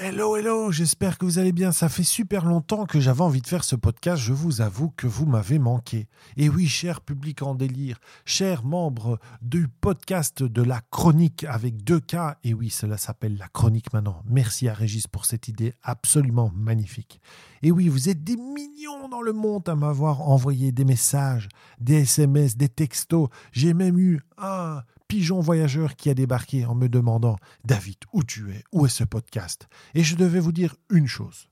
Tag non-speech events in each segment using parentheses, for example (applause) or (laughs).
Hello, hello, j'espère que vous allez bien. Ça fait super longtemps que j'avais envie de faire ce podcast. Je vous avoue que vous m'avez manqué. Et oui, cher public en délire, chers membres du podcast de la chronique avec deux K. Et oui, cela s'appelle la chronique maintenant. Merci à Régis pour cette idée absolument magnifique. Et oui, vous êtes des millions dans le monde à m'avoir envoyé des messages, des SMS, des textos. J'ai même eu un pigeon voyageur qui a débarqué en me demandant David, où tu es? Où est ce podcast? Et je devais vous dire une chose.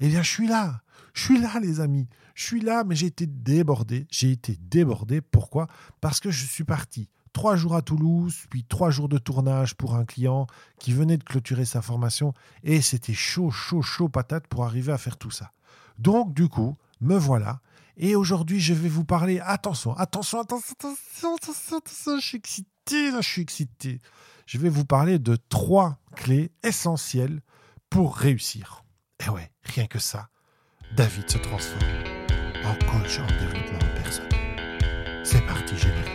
Eh bien, je suis là. Je suis là, les amis. Je suis là, mais j'ai été débordé. J'ai été débordé. Pourquoi? Parce que je suis parti trois jours à Toulouse, puis trois jours de tournage pour un client qui venait de clôturer sa formation. Et c'était chaud, chaud, chaud patate pour arriver à faire tout ça. Donc, du coup, me voilà. Et aujourd'hui, je vais vous parler. Attention, attention, attention, attention, attention, attention, je suis excité je suis excité. Je vais vous parler de trois clés essentielles pour réussir. Et ouais, rien que ça, David se transforme en coach en développement de personne. C'est parti, générique.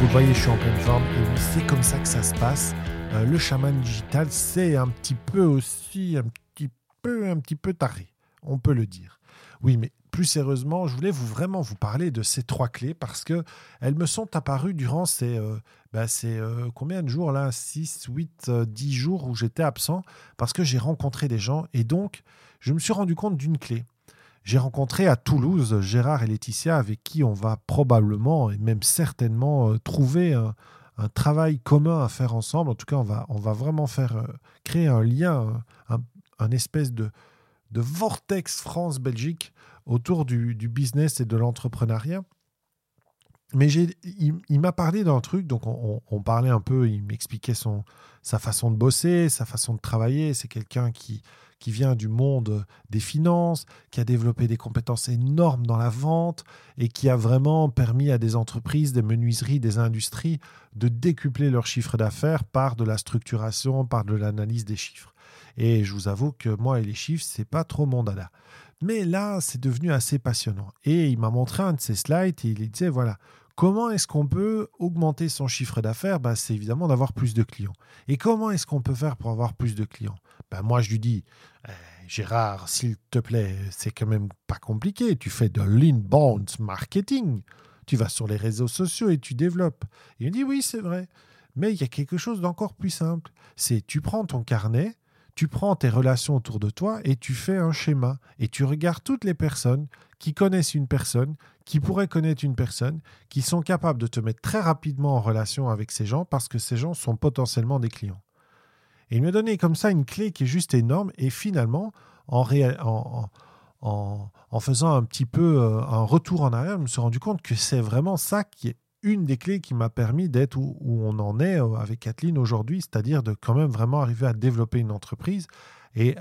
Vous voyez, je suis en pleine forme et c'est comme ça que ça se passe. Euh, le chaman digital, c'est un petit peu aussi un petit peu, un petit peu taré, on peut le dire. Oui, mais plus sérieusement, je voulais vous vraiment vous parler de ces trois clés parce que elles me sont apparues durant ces, euh, bah, euh, combien de jours là? 6, 8, 10 jours où j'étais absent parce que j'ai rencontré des gens et donc je me suis rendu compte d'une clé. J'ai rencontré à Toulouse Gérard et Laetitia avec qui on va probablement et même certainement trouver un travail commun à faire ensemble. En tout cas, on va, on va vraiment faire euh, créer un lien, un, espèce de, de vortex France-Belgique autour du, business et de l'entrepreneuriat. Mais il, il m'a parlé d'un truc, donc on, on, parlait un peu, il m'expliquait sa façon de bosser, sa façon de travailler. C'est quelqu'un qui, qui vient du monde des finances, qui a développé des compétences énormes dans la vente et qui a vraiment permis à des entreprises, des menuiseries, des industries de décupler leur chiffre d'affaires par de la structuration, par de l'analyse des chiffres. Et je vous avoue que moi et les chiffres, c'est pas trop mon dada. Mais là, c'est devenu assez passionnant. Et il m'a montré un de ses slides et il disait voilà, Comment est-ce qu'on peut augmenter son chiffre d'affaires? Bah, C'est évidemment d'avoir plus de clients. Et comment est-ce qu'on peut faire pour avoir plus de clients? Bah, Moi, je lui dis, eh, Gérard, s'il te plaît, c'est quand même pas compliqué. Tu fais de l'inbound marketing. Tu vas sur les réseaux sociaux et tu développes. il me dit, oui, c'est vrai. Mais il y a quelque chose d'encore plus simple. C'est tu prends ton carnet, tu prends tes relations autour de toi et tu fais un schéma. Et tu regardes toutes les personnes qui connaissent une personne, qui pourraient connaître une personne, qui sont capables de te mettre très rapidement en relation avec ces gens parce que ces gens sont potentiellement des clients. Et il me donnait comme ça une clé qui est juste énorme et finalement, en, faisant un petit peu euh, un retour en arrière, je me suis rendu compte que c'est vraiment ça qui est une des clés qui m'a permis d'être où, on en est euh, avec Kathleen aujourd'hui, c'est-à-dire de quand même vraiment arriver à développer une entreprise et,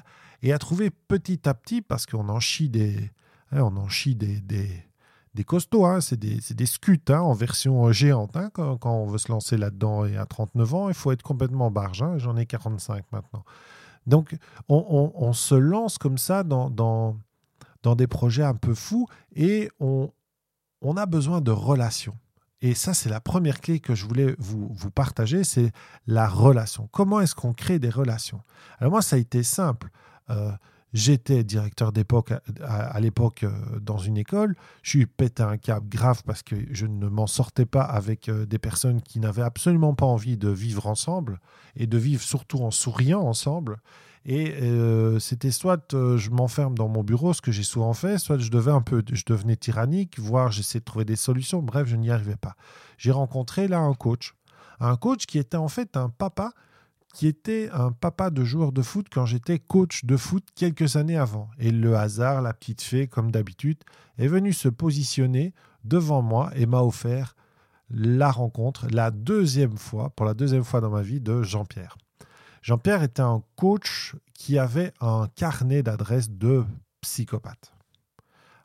à trouver petit à petit, parce qu'on en chie des, hein, on des des costauds, hein, c'est des, des scuts hein, en version géante. Hein, quand, on veut se lancer là-dedans et à 39 ans, il faut être complètement barge. J'en ai 45 maintenant. Donc, on, se lance comme ça dans, dans, dans, des projets un peu fous et on, on a besoin de relations. Et ça, c'est la première clé que je voulais vous, vous partager, c'est la relation. Comment est-ce qu'on crée des relations? Alors moi, ça a été simple. Euh, J'étais directeur d'époque à, l'époque euh, dans une école. Je suis pété un câble grave parce que je ne m'en sortais pas avec euh, des personnes qui n'avaient absolument pas envie de vivre ensemble et de vivre surtout en souriant ensemble. Et euh, c'était soit je m'enferme dans mon bureau, ce que j'ai souvent fait, soit je devais un peu, je devenais tyrannique, voire j'essayais de trouver des solutions. Bref, je n'y arrivais pas. J'ai rencontré là un coach, un coach qui était en fait un papa qui était un papa de joueur de foot quand j'étais coach de foot quelques années avant. Et le hasard, la petite fée, comme d'habitude, est venu se positionner devant moi et m'a offert la rencontre, la deuxième fois, pour la deuxième fois dans ma vie, de Jean-Pierre. Jean-Pierre était un coach qui avait un carnet d'adresses de psychopathe,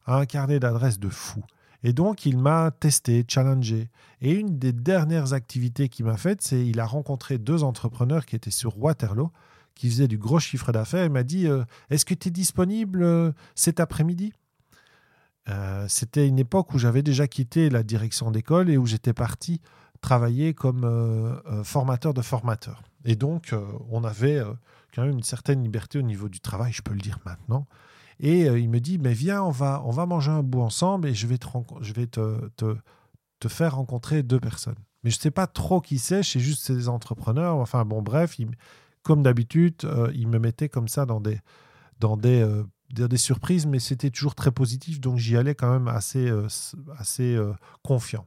un carnet d'adresses de fou. Et donc, il m'a testé, challengé. Et une des dernières activités qu'il m'a faites, c'est il a rencontré deux entrepreneurs qui étaient sur Waterloo, qui faisaient du gros chiffre d'affaires. Il m'a dit euh, Est-ce que tu es disponible euh, cet après-midi? Euh, c'était une époque où j'avais déjà quitté la direction d'école et où j'étais parti travailler comme formateur de formateurs. Et donc, on avait quand même une certaine liberté au niveau du travail, je peux le dire maintenant. Et il me dit, mais viens, on va, on va manger un bout ensemble et je vais te, je vais te, te, te faire rencontrer deux personnes. Mais je ne sais pas trop qui c'est, c'est juste ces entrepreneurs. Enfin bon, bref, comme d'habitude, euh, il me mettait comme ça dans des, dans des, euh, des surprises, mais c'était toujours très positif, donc j'y allais quand même assez, euh, assez confiant.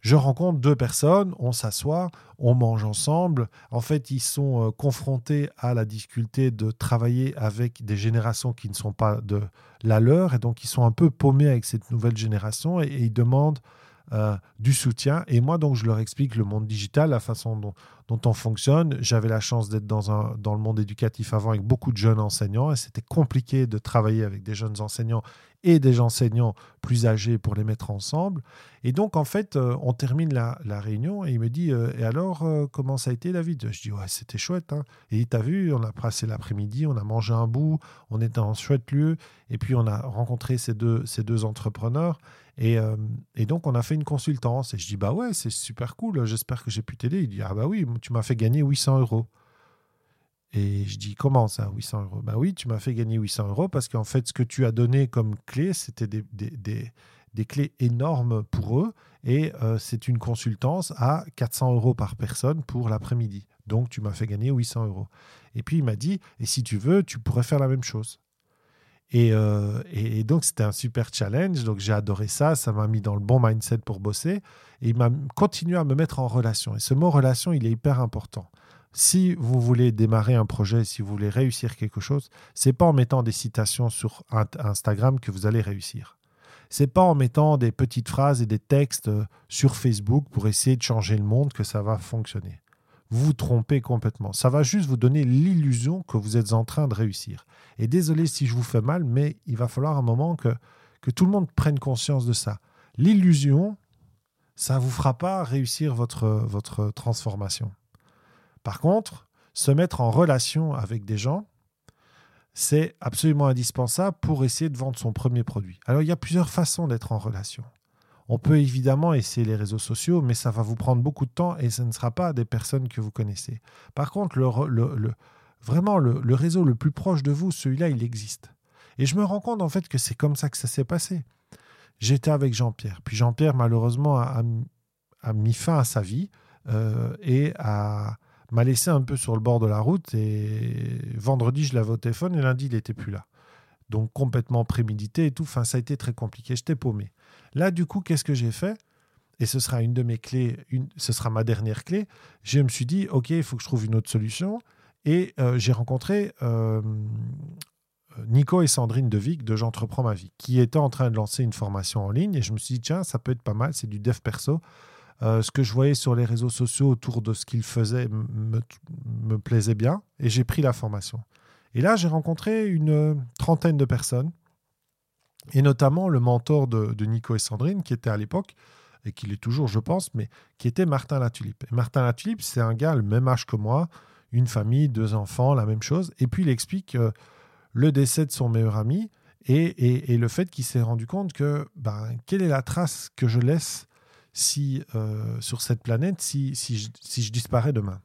Je rencontre deux personnes, on s'assoit, on mange ensemble. En fait, ils sont confrontés à la difficulté de travailler avec des générations qui ne sont pas de la leur, et donc ils sont un peu paumés avec cette nouvelle génération, et ils demandent euh, du soutien. Et moi, donc, je leur explique le monde digital, la façon dont, on fonctionne. J'avais la chance d'être dans le monde éducatif avant avec beaucoup de jeunes enseignants et c'était compliqué de travailler avec des jeunes enseignants et des enseignants plus âgés pour les mettre ensemble. Et donc, en fait, euh, on termine la, la, réunion et il me dit euh, Et alors, comment ça a été, David? Je dis Ouais, c'était chouette. Hein. Et t'as vu, on a passé l'après-midi, on a mangé un bout, on était en chouette lieu et puis on a rencontré ces deux, ces deux entrepreneurs. Euh, et, donc, on a fait une consultance. Et je dis, bah ouais, c'est super cool, j'espère que j'ai pu t'aider. Il dit, ah bah oui, tu m'as fait gagner 800 euros. Et je dis, comment ça, 800 euros? Bah oui, tu m'as fait gagner 800 euros parce qu'en fait, ce que tu as donné comme clé, c'était des, des, des, clés énormes pour eux. Et euh, c'est une consultance à 400 euros par personne pour l'après-midi. Donc, tu m'as fait gagner 800 euros. Et puis, il m'a dit, et si tu veux, tu pourrais faire la même chose. Euh, et, et, donc, c'était un super challenge. Donc, j'ai adoré ça. Ça m'a mis dans le bon mindset pour bosser. Et il m'a continué à me mettre en relation. Et ce mot relation, il est hyper important. Si vous voulez démarrer un projet, si vous voulez réussir quelque chose, c'est pas en mettant des citations sur Instagram que vous allez réussir. C'est pas en mettant des petites phrases et des textes euh, sur Facebook pour essayer de changer le monde que ça va fonctionner vous vous trompez complètement. Ça va juste vous donner l'illusion que vous êtes en train de réussir. Et désolé si je vous fais mal, mais il va falloir un moment que, que tout le monde prenne conscience de ça. L'illusion, ça ne vous fera pas réussir votre, votre transformation. Par contre, se mettre en relation avec des gens, c'est absolument indispensable pour essayer de vendre son premier produit. Alors, il y a plusieurs façons d'être en relation. On peut évidemment essayer les réseaux sociaux, mais ça va vous prendre beaucoup de temps et ce ne sera pas des personnes que vous connaissez. Par contre, vraiment, le, réseau le plus proche de vous, celui-là, il existe. Et je me rends compte en fait que c'est comme ça que ça s'est passé. J'étais avec Jean-Pierre. Puis Jean-Pierre, malheureusement, a, mis fin à sa vie euh, et m'a laissé un peu sur le bord de la route. Et vendredi, je l'avais au téléphone et lundi, il n'était plus là. Donc complètement prémédité et tout. Enfin, ça a été très compliqué. J'étais paumé. Là, du coup, qu'est-ce que j'ai fait? Et ce sera une de mes clés, une, ce sera ma dernière clé. Je me suis dit, OK, il faut que je trouve une autre solution. Et euh, j'ai rencontré euh, Nico et Sandrine Devic de J'entreprends ma vie, qui étaient en train de lancer une formation en ligne. Et je me suis dit, tiens, ça peut être pas mal, c'est du dev perso. Euh, ce que je voyais sur les réseaux sociaux autour de ce qu'ils faisaient me, plaisait bien. Et j'ai pris la formation. Et là, j'ai rencontré une trentaine de personnes et notamment le mentor de, Nico et Sandrine, qui était à l'époque, et qui l'est toujours, je pense, mais qui était Martin Latulipe. Et Martin Latulipe, c'est un gars le même âge que moi, une famille, deux enfants, la même chose. Et puis il explique euh, le décès de son meilleur ami et, le fait qu'il s'est rendu compte que ben, quelle est la trace que je laisse si, euh, sur cette planète si, si, je, disparais demain.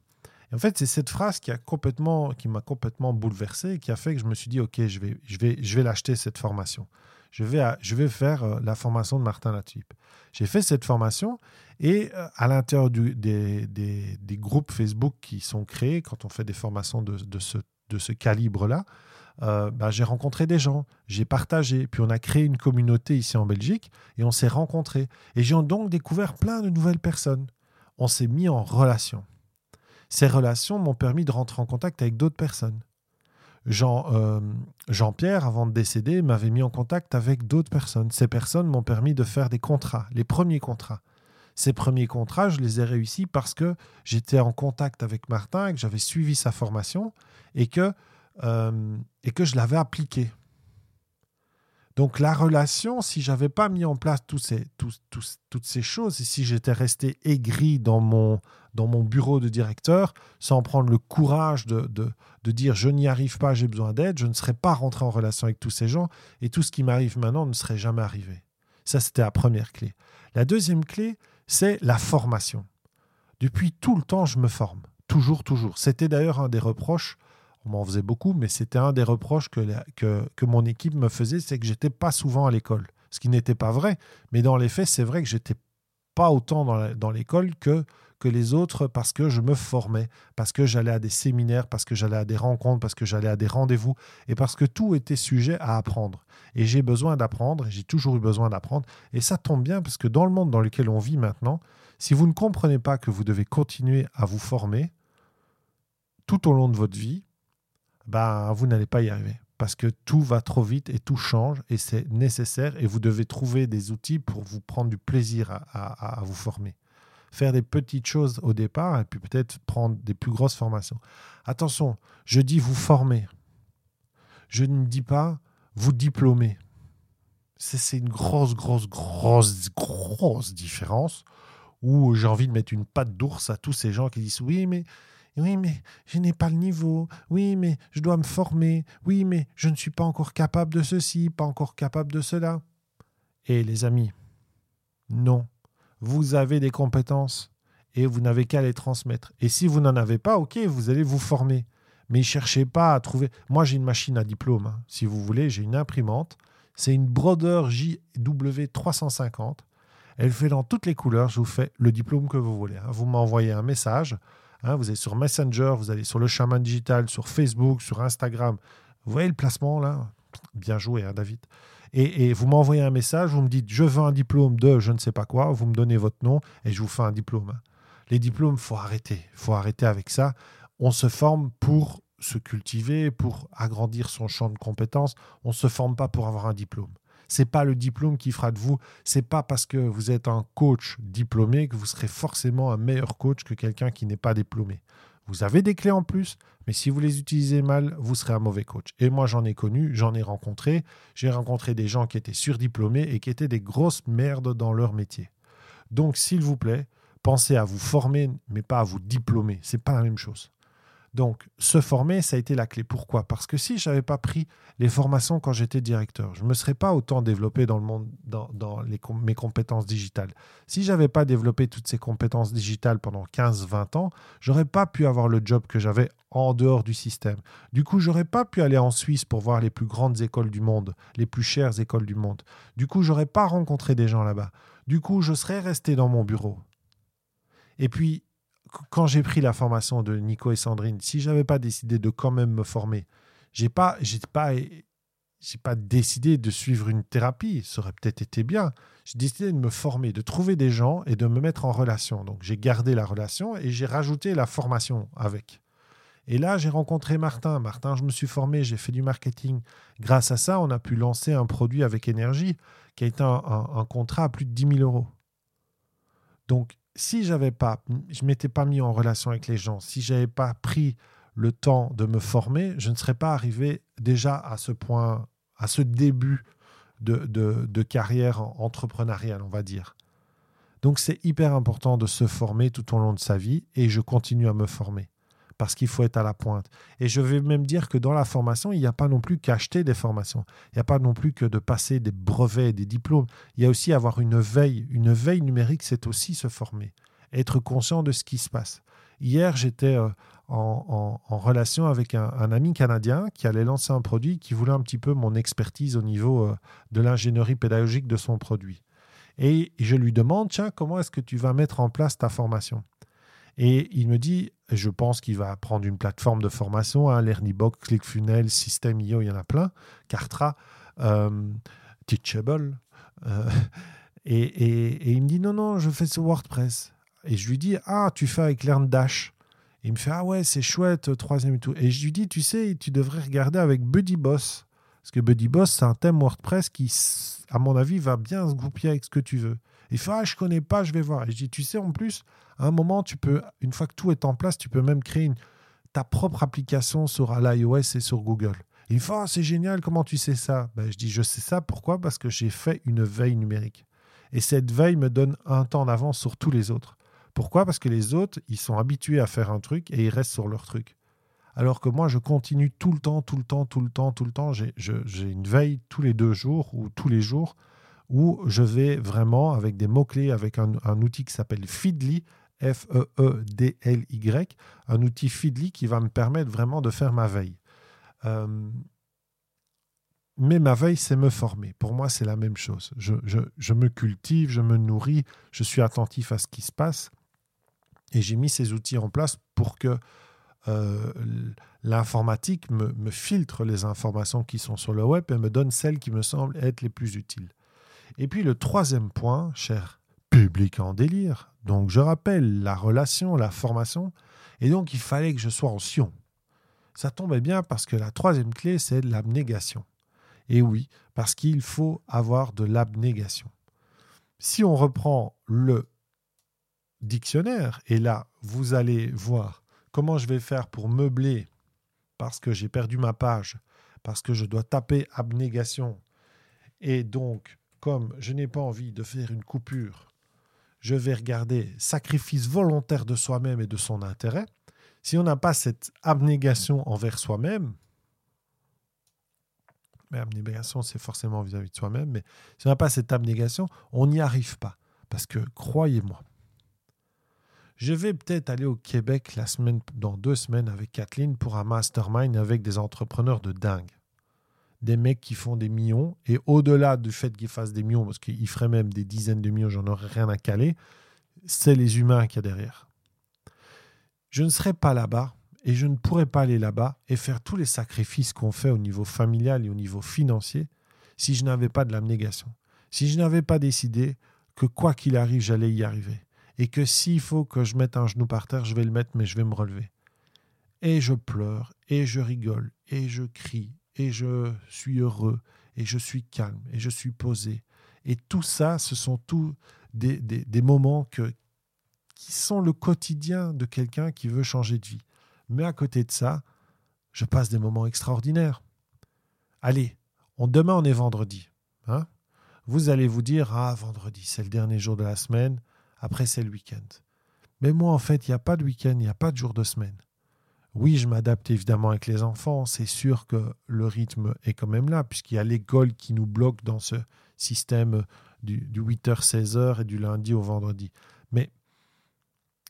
En fait, c'est cette phrase qui a complètement, qui m'a complètement bouleversé et qui a fait que je me suis dit, ok, je vais, je vais, je vais l'acheter cette formation je vais, je vais faire euh, la formation de Martin Latulipe. J'ai fait cette formation et euh, à l'intérieur des, des, groupes Facebook qui sont créés quand on fait des formations de, de ce, de ce calibre-là, euh, bah, j'ai rencontré des gens, j'ai partagé, puis on a créé une communauté ici en Belgique et on s'est rencontrés. Et j'ai donc découvert plein de nouvelles personnes. On s'est mis en relation. Ces relations m'ont permis de rentrer en contact avec d'autres personnes. Jean, euh, Jean-Pierre, avant de décéder, m'avait mis en contact avec d'autres personnes. Ces personnes m'ont permis de faire des contrats, les premiers contrats. Ces premiers contrats, je les ai réussis parce que j'étais en contact avec Martin et que j'avais suivi sa formation et que, euh, et que je l'avais appliqué. Donc la relation, si j'avais pas mis en place ces, toutes ces choses, et si j'étais resté aigri dans mon, dans mon bureau de directeur, sans prendre le courage de, de, dire je n'y arrive pas, j'ai besoin d'aide, je ne serais pas rentré en relation avec tous ces gens, et tout ce qui m'arrive maintenant ne serait jamais arrivé. Ça, c'était la première clé. La deuxième clé, c'est la formation. Depuis tout le temps, je me forme. Toujours, toujours. C'était d'ailleurs un des reproches on m'en faisait beaucoup, mais c'était un des reproches que, que, mon équipe me faisait, c'est que j'étais pas souvent à l'école. Ce qui n'était pas vrai, mais dans les faits, c'est vrai que j'étais pas autant dans l'école que, que les autres parce que je me formais, parce que j'allais à des séminaires, parce que j'allais à des rencontres, parce que j'allais à des rendez-vous, et parce que tout était sujet à apprendre. Et j'ai besoin d'apprendre, j'ai toujours eu besoin d'apprendre, et ça tombe bien parce que dans le monde dans lequel on vit maintenant, si vous ne comprenez pas que vous devez continuer à vous former tout au long de votre vie, ben, vous n'allez pas y arriver. Parce que tout va trop vite et tout change et c'est nécessaire et vous devez trouver des outils pour vous prendre du plaisir à, vous former. Faire des petites choses au départ et puis peut-être prendre des plus grosses formations. Attention, je dis vous former. Je ne dis pas vous diplômer. C'est une grosse, grosse, grosse, grosse différence où j'ai envie de mettre une patte d'ours à tous ces gens qui disent oui, mais oui, mais je n'ai pas le niveau. Oui, mais je dois me former. Oui, mais je ne suis pas encore capable de ceci, pas encore capable de cela. Et les amis, non. Vous avez des compétences et vous n'avez qu'à les transmettre. Et si vous n'en avez pas, ok, vous allez vous former. Mais cherchez pas à trouver. Moi, j'ai une machine à diplôme. Hein. Si vous voulez, j'ai une imprimante. C'est une Broder JW 350. Elle fait dans toutes les couleurs. Je vous fais le diplôme que vous voulez. Hein. Vous m'envoyez un message. Hein, vous allez sur Messenger, vous allez sur le Chaman Digital, sur Facebook, sur Instagram. Vous voyez le placement là? Bien joué, hein, David. Et, vous m'envoyez un message, vous me dites je veux un diplôme de je ne sais pas quoi, vous me donnez votre nom et je vous fais un diplôme. Hein. Les diplômes, faut arrêter. faut arrêter avec ça. On se forme pour se cultiver, pour agrandir son champ de compétences. On ne se forme pas pour avoir un diplôme. C'est pas le diplôme qui fera de vous. C'est pas parce que vous êtes un coach diplômé que vous serez forcément un meilleur coach que quelqu'un qui n'est pas diplômé. Vous avez des clés en plus, mais si vous les utilisez mal, vous serez un mauvais coach. Et moi, j'en ai connu, j'en ai rencontré. J'ai rencontré des gens qui étaient surdiplômés et qui étaient des grosses merdes dans leur métier. Donc, s'il vous plaît, pensez à vous former, mais pas à vous diplômer. C'est pas la même chose. Donc, se former, ça a été la clé. Pourquoi? Parce que si je n'avais pas pris les formations quand j'étais directeur, je ne me serais pas autant développé dans le monde, dans, mes compétences digitales. Si je n'avais pas développé toutes ces compétences digitales pendant 15-20 ans, j'aurais pas pu avoir le job que j'avais en dehors du système. Du coup, j'aurais pas pu aller en Suisse pour voir les plus grandes écoles du monde, les plus chères écoles du monde. Du coup, j'aurais pas rencontré des gens là-bas. Du coup, je serais resté dans mon bureau. Et puis, quand j'ai pris la formation de Nico et Sandrine, si j'avais pas décidé de quand même me former, j'ai pas, j'ai pas, j'ai pas décidé de suivre une thérapie, ça aurait peut-être été bien. J'ai décidé de me former, de trouver des gens et de me mettre en relation. Donc j'ai gardé la relation et j'ai rajouté la formation avec. Et là, j'ai rencontré Martin. Martin, je me suis formé, j'ai fait du marketing. Grâce à ça, on a pu lancer un produit avec énergie qui a été un, un contrat à plus de 10 000 euros. Donc, si j'avais pas, je m'étais pas mis en relation avec les gens, si j'avais pas pris le temps de me former, je ne serais pas arrivé déjà à ce point, à ce début de, de carrière entrepreneuriale, on va dire. Donc c'est hyper important de se former tout au long de sa vie et je continue à me former parce qu'il faut être à la pointe. Et je vais même dire que dans la formation, il n'y a pas non plus qu'acheter des formations. Il n'y a pas non plus que de passer des brevets, des diplômes. Il y a aussi avoir une veille. Une veille numérique, c'est aussi se former, être conscient de ce qui se passe. Hier, j'étais euh, en, relation avec un, ami canadien qui allait lancer un produit qui voulait un petit peu mon expertise au niveau euh, de l'ingénierie pédagogique de son produit. Et je lui demande, tiens, comment est-ce que tu vas mettre en place ta formation? Et il me dit, je pense qu'il va prendre une plateforme de formation, hein, LearnyBox, ClickFunnels, System.io, il y en a plein, Cartra, euh, Teachable. Euh, (laughs) et, il me dit, non, non, je fais ce WordPress. Et je lui dis, ah, tu fais avec LearnDash. Et il me fait, ah ouais, c'est chouette, troisième et tout. Et je lui dis, tu sais, tu devrais regarder avec BuddyBoss. Parce que BuddyBoss, c'est un thème WordPress qui, à mon avis, va bien se grouper avec ce que tu veux. Il fait, ah, je connais pas, je vais voir. Et je dis, tu sais, en plus, à un moment, tu peux, une fois que tout est en place, tu peux même créer ta propre application sur l'iOS et sur Google. Il me ah, c'est génial, comment tu sais ça? Ben, Je dis je sais ça, pourquoi? Parce que j'ai fait une veille numérique. Et cette veille me donne un temps d'avance sur tous les autres. Pourquoi? Parce que les autres, ils sont habitués à faire un truc et ils restent sur leur truc. Alors que moi, je continue tout le temps, tout le temps, tout le temps, tout le temps. J'ai une veille tous les deux jours ou tous les jours où je vais vraiment avec des mots-clés, avec un, outil qui s'appelle Feedly, F-E-E-D-L-Y, un outil Feedly qui va me permettre vraiment de faire ma veille. Euh, mais ma veille, c'est me former. Pour moi, c'est la même chose. Je, me cultive, je me nourris, je suis attentif à ce qui se passe. Et j'ai mis ces outils en place pour que euh, l'informatique me, me, filtre les informations qui sont sur le web et me donne celles qui me semblent être les plus utiles. Et puis le troisième point, cher public en délire, donc je rappelle la relation, la formation, et donc il fallait que je sois en Sion. Ça tombait bien parce que la troisième clé, c'est l'abnégation. Et oui, parce qu'il faut avoir de l'abnégation. Si on reprend le dictionnaire, et là, vous allez voir comment je vais faire pour meubler parce que j'ai perdu ma page, parce que je dois taper abnégation. Et donc, comme je n'ai pas envie de faire une coupure, je vais regarder sacrifice volontaire de soi-même et de son intérêt. Si on n'a pas cette abnégation envers soi-même, mais abnégation, c'est forcément vis-à-vis de soi-même, mais si on n'a pas cette abnégation, on n'y arrive pas. Parce que, croyez-moi, je vais peut-être aller au Québec dans deux semaines avec Kathleen pour un mastermind avec des entrepreneurs de dingue. Des mecs qui font des millions, et au-delà du fait qu'ils fassent des millions, parce qu'ils feraient même des dizaines de millions, j'en aurais rien à caler, c'est les humains qu'il y a derrière. Je ne serai pas là-bas et je ne pourrais pas aller là-bas et faire tous les sacrifices qu'on fait au niveau familial et au niveau financier si je n'avais pas de l'abnégation, si je n'avais pas décidé que quoi qu'il arrive, j'allais y arriver, et que s'il faut que je mette un genou par terre, je vais le mettre, mais je vais me relever. Et je pleure, et je rigole, et je crie, et je suis heureux, et je suis calme, et je suis posé. Et tout ça, ce sont tous des, moments que, qui sont le quotidien de quelqu'un qui veut changer de vie. Mais à côté de ça, je passe des moments extraordinaires. Allez, on, demain on est vendredi. Hein vous allez vous dire, ah, vendredi, c'est le dernier jour de la semaine, après c'est le week-end. Mais moi, en fait, il n'y a pas de week-end, il n'y a pas de jour de semaine. Oui, je m'adapte évidemment avec les enfants, c'est sûr que le rythme est quand même là, puisqu'il y a l'école qui nous bloque dans ce système du, du 8h-16h et du lundi au vendredi. Mais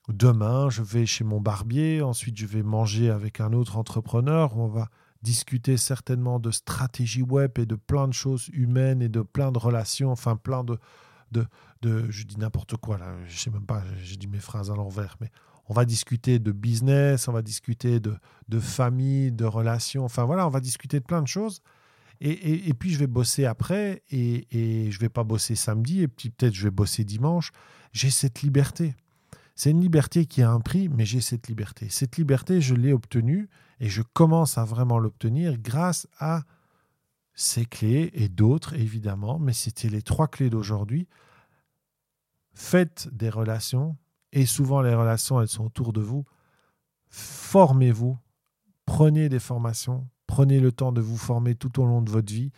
Demain, je vais chez mon barbier, ensuite je vais manger avec un autre entrepreneur, on va discuter certainement de stratégie web et de plein de choses humaines et de plein de relations, enfin plein de... de, de je dis n'importe quoi là, je sais même pas, j'ai dit mes phrases à l'envers, mais on va discuter de business, on va discuter de, de famille, de relations, enfin voilà, on va discuter de plein de choses. Et, et, puis je vais bosser après et, et je vais pas bosser samedi et puis peut-être je vais bosser dimanche. J'ai cette liberté. C'est une liberté qui a un prix, mais j'ai cette liberté. Cette liberté, je l'ai obtenue et je commence à vraiment l'obtenir grâce à ces clés et d'autres, évidemment, mais c'était les trois clés d'aujourd'hui. Faites des relations, et souvent les relations, elles sont autour de vous. Formez-vous, prenez des formations, prenez le temps de vous former tout au long de votre vie.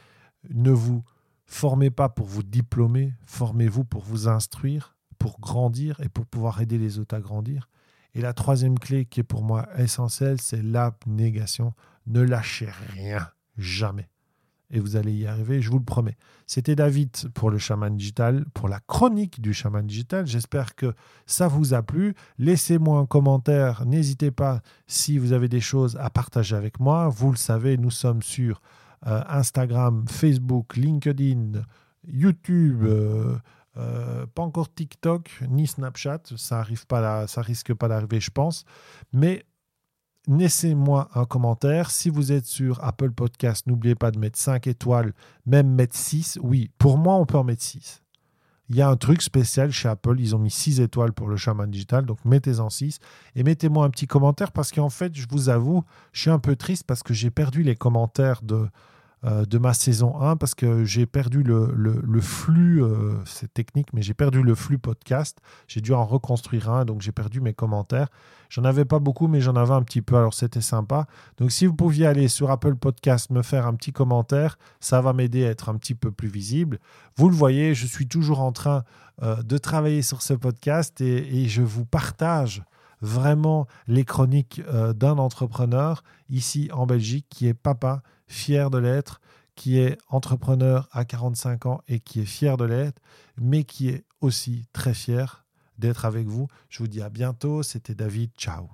Ne vous formez pas pour vous diplômer, formez-vous pour vous instruire, pour grandir et pour pouvoir aider les autres à grandir. Et la troisième clé qui est pour moi essentielle, c'est l'abnégation. Ne lâchez rien, jamais. Et vous allez y arriver, je vous le promets. C'était David pour le chaman digital, pour la chronique du chaman digital. J'espère que ça vous a plu. Laissez-moi un commentaire. N'hésitez pas si vous avez des choses à partager avec moi. Vous le savez, nous sommes sur euh, Instagram, Facebook, LinkedIn, YouTube. Euh, euh, pas encore TikTok ni Snapchat, ça arrive pas là, ça risque pas d'arriver, je pense. Mais laissez-moi un commentaire. Si vous êtes sur Apple Podcast, n'oubliez pas de mettre 5 étoiles, même mettre 6. Oui, pour moi, on peut en mettre 6. Il y a un truc spécial chez Apple, ils ont mis 6 étoiles pour le Shaman Digital, donc mettez-en 6 et mettez-moi un petit commentaire parce qu'en fait, je vous avoue, je suis un peu triste parce que j'ai perdu les commentaires de, de ma saison 1 parce que j'ai perdu le, le, flux, euh, c'est technique, mais j'ai perdu le flux podcast. J'ai dû en reconstruire un, donc j'ai perdu mes commentaires. J'en avais pas beaucoup, mais j'en avais un petit peu, alors c'était sympa. Donc si vous pouviez aller sur Apple Podcast, me faire un petit commentaire, ça va m'aider à être un petit peu plus visible. Vous le voyez, je suis toujours en train euh, de travailler sur ce podcast et je vous partage vraiment les chroniques d'un entrepreneur ici en Belgique qui est papa fier de l'être, qui est entrepreneur à 45 ans et qui est fier de l'être, mais qui est aussi très fier d'être avec vous. Je vous dis à bientôt. C'était David. Ciao.